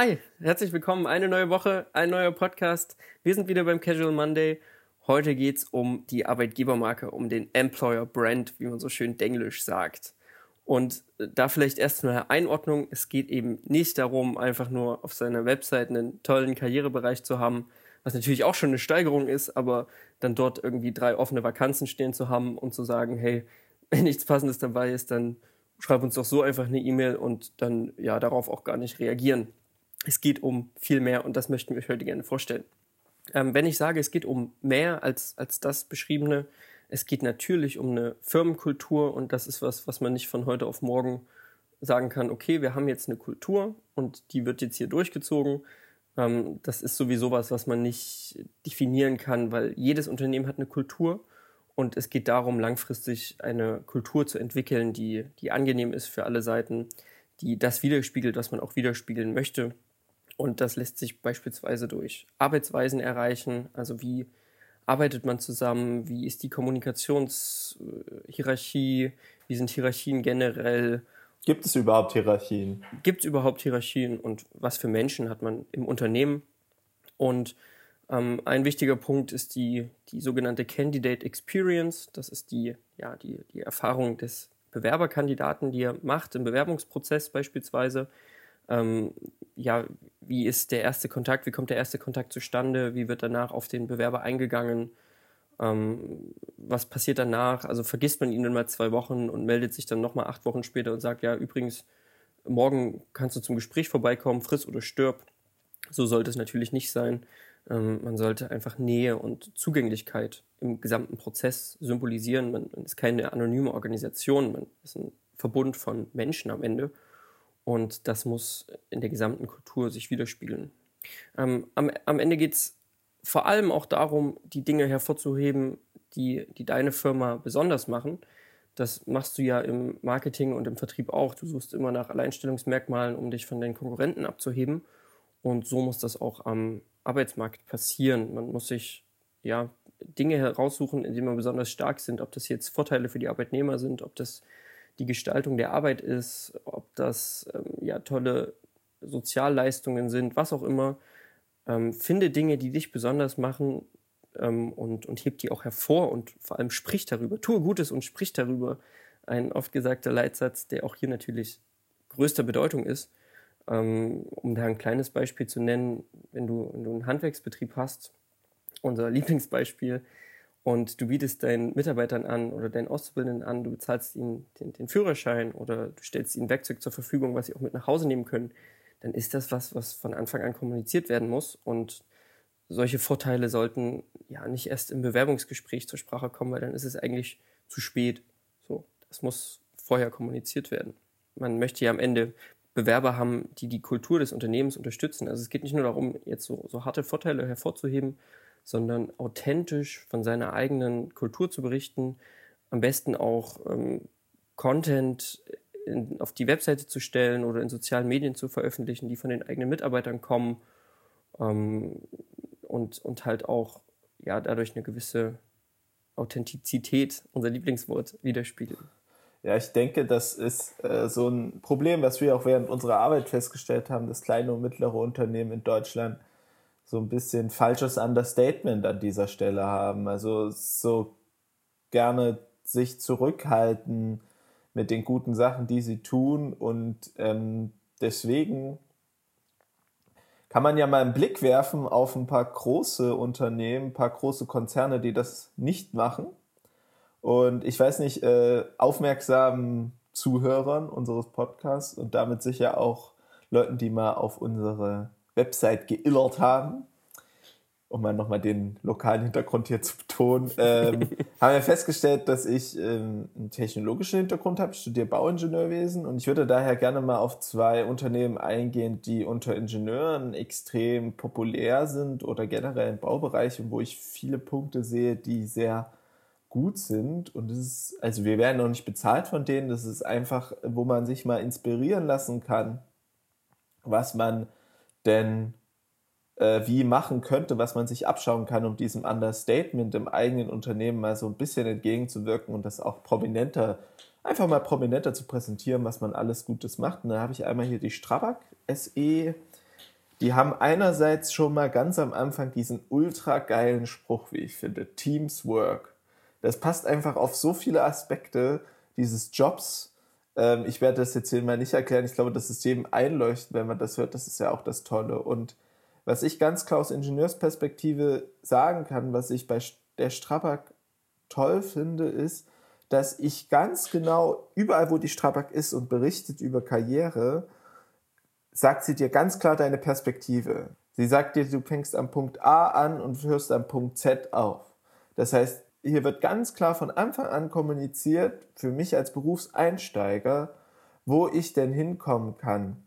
Hi, herzlich willkommen. Eine neue Woche, ein neuer Podcast. Wir sind wieder beim Casual Monday. Heute geht es um die Arbeitgebermarke, um den Employer Brand, wie man so schön denglisch sagt. Und da vielleicht erst eine Einordnung. Es geht eben nicht darum, einfach nur auf seiner Website einen tollen Karrierebereich zu haben, was natürlich auch schon eine Steigerung ist, aber dann dort irgendwie drei offene Vakanzen stehen zu haben und zu sagen, hey, wenn nichts Passendes dabei ist, dann schreib uns doch so einfach eine E-Mail und dann ja darauf auch gar nicht reagieren. Es geht um viel mehr und das möchten wir euch heute gerne vorstellen. Ähm, wenn ich sage, es geht um mehr als, als das Beschriebene, es geht natürlich um eine Firmenkultur und das ist was, was man nicht von heute auf morgen sagen kann, okay, wir haben jetzt eine Kultur und die wird jetzt hier durchgezogen. Ähm, das ist sowieso was, was man nicht definieren kann, weil jedes Unternehmen hat eine Kultur und es geht darum, langfristig eine Kultur zu entwickeln, die, die angenehm ist für alle Seiten, die das widerspiegelt, was man auch widerspiegeln möchte. Und das lässt sich beispielsweise durch Arbeitsweisen erreichen, also wie arbeitet man zusammen, wie ist die Kommunikationshierarchie, wie sind Hierarchien generell. Gibt es überhaupt Hierarchien? Gibt es überhaupt Hierarchien und was für Menschen hat man im Unternehmen? Und ähm, ein wichtiger Punkt ist die, die sogenannte Candidate Experience. Das ist die, ja, die, die Erfahrung des Bewerberkandidaten, die er macht im Bewerbungsprozess beispielsweise. Ähm, ja, wie ist der erste Kontakt, wie kommt der erste Kontakt zustande, wie wird danach auf den Bewerber eingegangen, ähm, was passiert danach, also vergisst man ihn dann mal zwei Wochen und meldet sich dann nochmal acht Wochen später und sagt, ja, übrigens, morgen kannst du zum Gespräch vorbeikommen, friss oder stirb. So sollte es natürlich nicht sein. Ähm, man sollte einfach Nähe und Zugänglichkeit im gesamten Prozess symbolisieren. Man, man ist keine anonyme Organisation, man ist ein Verbund von Menschen am Ende. Und das muss in der gesamten Kultur sich widerspiegeln. Ähm, am, am Ende geht es vor allem auch darum, die Dinge hervorzuheben, die, die deine Firma besonders machen. Das machst du ja im Marketing und im Vertrieb auch. Du suchst immer nach Alleinstellungsmerkmalen, um dich von deinen Konkurrenten abzuheben. Und so muss das auch am Arbeitsmarkt passieren. Man muss sich ja Dinge heraussuchen, in denen man besonders stark sind, ob das jetzt Vorteile für die Arbeitnehmer sind, ob das die Gestaltung der Arbeit ist, ob das ähm, ja tolle Sozialleistungen sind, was auch immer. Ähm, finde Dinge, die dich besonders machen ähm, und, und heb die auch hervor und vor allem sprich darüber. Tue Gutes und sprich darüber. Ein oft gesagter Leitsatz, der auch hier natürlich größter Bedeutung ist. Ähm, um da ein kleines Beispiel zu nennen, wenn du, wenn du einen Handwerksbetrieb hast, unser Lieblingsbeispiel, und du bietest deinen Mitarbeitern an oder deinen Auszubildenden an, du bezahlst ihnen den, den, Führerschein oder du stellst ihnen Werkzeug zur Verfügung, was sie auch mit nach Hause nehmen können, dann ist das was, was von Anfang an kommuniziert werden muss. Und solche Vorteile sollten ja nicht erst im Bewerbungsgespräch zur Sprache kommen, weil dann ist es eigentlich zu spät. So, das muss vorher kommuniziert werden. Man möchte ja am Ende Bewerber haben, die die Kultur des Unternehmens unterstützen. Also es geht nicht nur darum, jetzt so, so harte Vorteile hervorzuheben, sondern authentisch von seiner eigenen Kultur zu berichten, am besten auch ähm, Content in, auf die Webseite zu stellen oder in sozialen Medien zu veröffentlichen, die von den eigenen Mitarbeitern kommen ähm, und, und halt auch ja, dadurch eine gewisse Authentizität, unser Lieblingswort, widerspiegeln. Ja, ich denke, das ist äh, so ein Problem, was wir auch während unserer Arbeit festgestellt haben, dass kleine und mittlere Unternehmen in Deutschland so ein bisschen falsches Understatement an dieser Stelle haben. Also so gerne sich zurückhalten mit den guten Sachen, die sie tun. Und ähm, deswegen kann man ja mal einen Blick werfen auf ein paar große Unternehmen, ein paar große Konzerne, die das nicht machen. Und ich weiß nicht, äh, aufmerksamen Zuhörern unseres Podcasts und damit sicher auch Leuten, die mal auf unsere Website geillert haben, um mal nochmal den lokalen Hintergrund hier zu betonen, ähm, haben wir festgestellt, dass ich ähm, einen technologischen Hintergrund habe, ich studiere Bauingenieurwesen und ich würde daher gerne mal auf zwei Unternehmen eingehen, die unter Ingenieuren extrem populär sind oder generell im Baubereich und wo ich viele Punkte sehe, die sehr gut sind. Und das ist, also wir werden noch nicht bezahlt von denen, das ist einfach, wo man sich mal inspirieren lassen kann, was man denn äh, wie machen könnte, was man sich abschauen kann, um diesem Understatement im eigenen Unternehmen mal so ein bisschen entgegenzuwirken und das auch prominenter, einfach mal prominenter zu präsentieren, was man alles Gutes macht. Und da habe ich einmal hier die Strabag SE Die haben einerseits schon mal ganz am Anfang diesen ultra geilen Spruch, wie ich finde, Teams Work. Das passt einfach auf so viele Aspekte dieses Jobs. Ähm, ich werde das jetzt hier mal nicht erklären. Ich glaube, das ist jedem einleuchten, wenn man das hört. Das ist ja auch das Tolle. Und was ich ganz klar aus Ingenieursperspektive sagen kann, was ich bei der Strabag toll finde, ist, dass ich ganz genau überall, wo die Strabag ist und berichtet über Karriere, sagt sie dir ganz klar deine Perspektive. Sie sagt dir, du fängst am Punkt A an und hörst am Punkt Z auf. Das heißt, hier wird ganz klar von Anfang an kommuniziert, für mich als Berufseinsteiger, wo ich denn hinkommen kann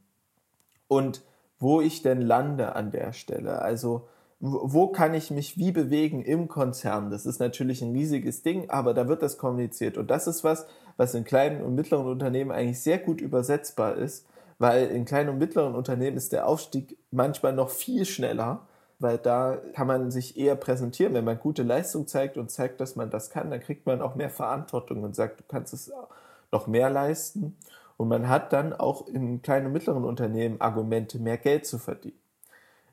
und wo ich denn lande an der Stelle. Also wo kann ich mich wie bewegen im Konzern? Das ist natürlich ein riesiges Ding, aber da wird das kommuniziert. Und das ist was, was in kleinen und mittleren Unternehmen eigentlich sehr gut übersetzbar ist, weil in kleinen und mittleren Unternehmen ist der Aufstieg manchmal noch viel schneller, weil da kann man sich eher präsentieren. Wenn man gute Leistung zeigt und zeigt, dass man das kann, dann kriegt man auch mehr Verantwortung und sagt, du kannst es noch mehr leisten. Und man hat dann auch im kleinen und mittleren Unternehmen Argumente, mehr Geld zu verdienen.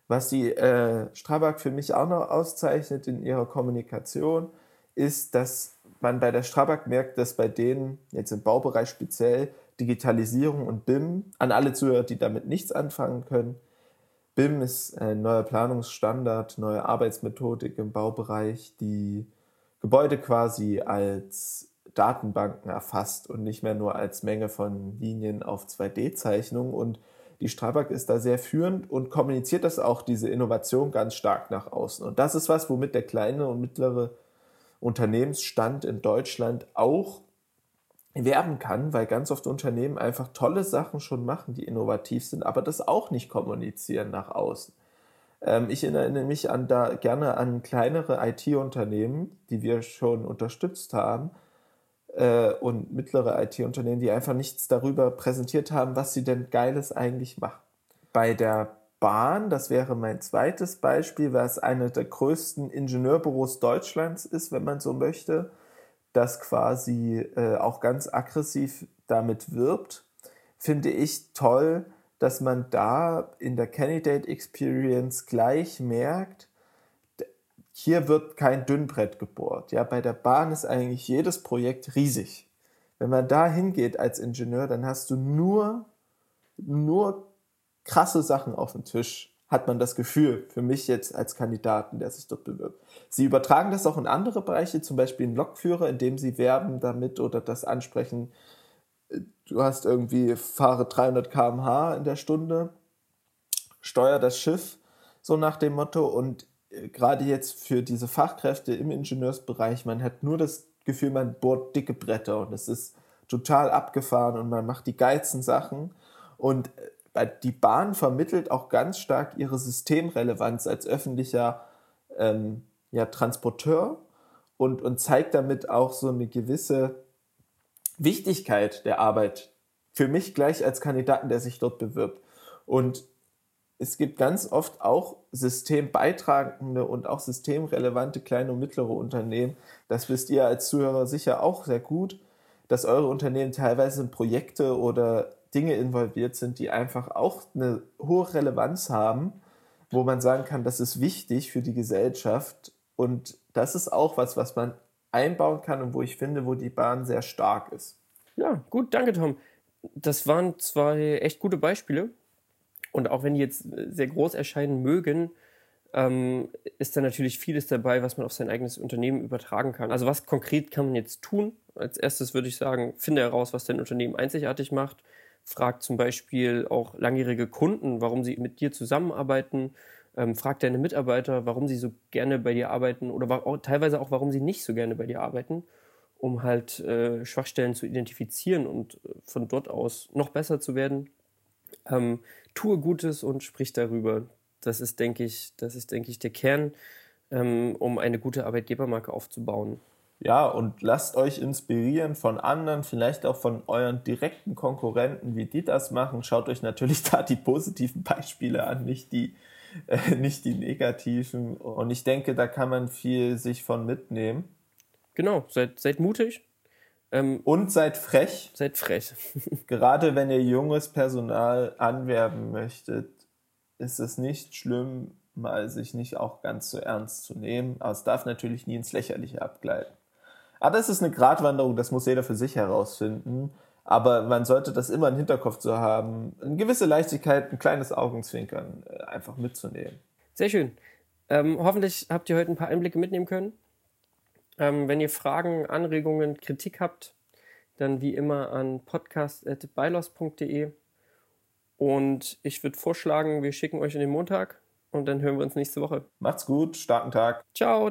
Was die äh, Strabag für mich auch noch auszeichnet in ihrer Kommunikation, ist, dass man bei der Strabag merkt, dass bei denen, jetzt im Baubereich speziell, Digitalisierung und BIM. An alle Zuhörer, die damit nichts anfangen können. BIM ist ein neuer Planungsstandard, neue Arbeitsmethodik im Baubereich, die Gebäude quasi als Datenbanken erfasst und nicht mehr nur als Menge von Linien auf 2D-Zeichnungen. Und die Strabag ist da sehr führend und kommuniziert das auch, diese Innovation, ganz stark nach außen. Und das ist was, womit der kleine und mittlere Unternehmensstand in Deutschland auch werben kann, weil ganz oft Unternehmen einfach tolle Sachen schon machen, die innovativ sind, aber das auch nicht kommunizieren nach außen. Ähm, ich erinnere mich an da gerne an kleinere IT-Unternehmen, die wir schon unterstützt haben äh, und mittlere IT-Unternehmen, die einfach nichts darüber präsentiert haben, was sie denn Geiles eigentlich machen. Bei der Bahn, das wäre mein zweites Beispiel, es eine der größten Ingenieurbüros Deutschlands ist, wenn man so möchte, das quasi äh, auch ganz aggressiv damit wirbt, finde ich toll, dass man da in der Candidate Experience gleich merkt, hier wird kein Dünnbrett gebohrt. Ja, bei der Bahn ist eigentlich jedes Projekt riesig. Wenn man da hingeht als Ingenieur, dann hast du nur, nur krasse Sachen auf dem Tisch hat man das Gefühl, für mich jetzt als Kandidaten, der sich dort bewirbt. Sie übertragen das auch in andere Bereiche, zum Beispiel in Lokführer, indem sie werben damit oder das ansprechen. Du hast irgendwie, fahre 300 km/h in der Stunde, steuer das Schiff, so nach dem Motto. Und äh, gerade jetzt für diese Fachkräfte im Ingenieursbereich, man hat nur das Gefühl, man bohrt dicke Bretter und es ist total abgefahren und man macht die geilsten Sachen. Und äh, die Bahn vermittelt auch ganz stark ihre Systemrelevanz als öffentlicher ähm, ja, Transporteur und, und zeigt damit auch so eine gewisse Wichtigkeit der Arbeit für mich gleich als Kandidaten, der sich dort bewirbt. Und es gibt ganz oft auch systembeitragende und auch systemrelevante kleine und mittlere Unternehmen. Das wisst ihr als Zuhörer sicher auch sehr gut, dass eure Unternehmen teilweise Projekte oder Dinge involviert sind, die einfach auch eine hohe Relevanz haben, wo man sagen kann, das ist wichtig für die Gesellschaft. Und das ist auch was, was man einbauen kann und wo ich finde, wo die Bahn sehr stark ist. Ja, gut, danke Tom. Das waren zwei echt gute Beispiele. Und auch wenn die jetzt sehr groß erscheinen mögen, ähm, ist da natürlich vieles dabei, was man auf sein eigenes Unternehmen übertragen kann. Also was konkret kann man jetzt tun? Als erstes würde ich sagen, finde heraus, was dein Unternehmen einzigartig macht frag zum Beispiel auch langjährige Kunden, warum sie mit dir zusammenarbeiten. Ähm, frag deine Mitarbeiter, warum sie so gerne bei dir arbeiten oder auch, teilweise auch, warum sie nicht so gerne bei dir arbeiten, um halt äh, Schwachstellen zu identifizieren und äh, von dort aus noch besser zu werden. Ähm, tue Gutes und sprich darüber. Das ist, denke ich, das ist, denke ich, der Kern, ähm, um eine gute Arbeitgebermarke aufzubauen. Ja, und lasst euch inspirieren von anderen, vielleicht auch von euren direkten Konkurrenten, wie die das machen. Schaut euch natürlich da die positiven Beispiele an, nicht die, äh, nicht die negativen. Und ich denke, da kann man viel sich von mitnehmen. Genau, seid, seid mutig. Ähm, und seid frech. Seid frech. Gerade wenn ihr junges Personal anwerben möchtet, ist es nicht schlimm, mal sich nicht auch ganz so ernst zu nehmen. Aber es darf natürlich nie ins Lächerliche abgleiten. Aber das ist eine Gratwanderung, das muss jeder für sich herausfinden. Aber man sollte das immer im Hinterkopf zu haben, eine gewisse Leichtigkeit, ein kleines Augenzwinkern äh, einfach mitzunehmen. Sehr schön. Ähm, hoffentlich habt ihr heute ein paar Einblicke mitnehmen können. Ähm, wenn ihr Fragen, Anregungen, Kritik habt, dann wie immer an podcast.bylos.de. Und ich würde vorschlagen, wir schicken euch in den Montag und dann hören wir uns nächste Woche. Macht's gut, starken Tag. Ciao.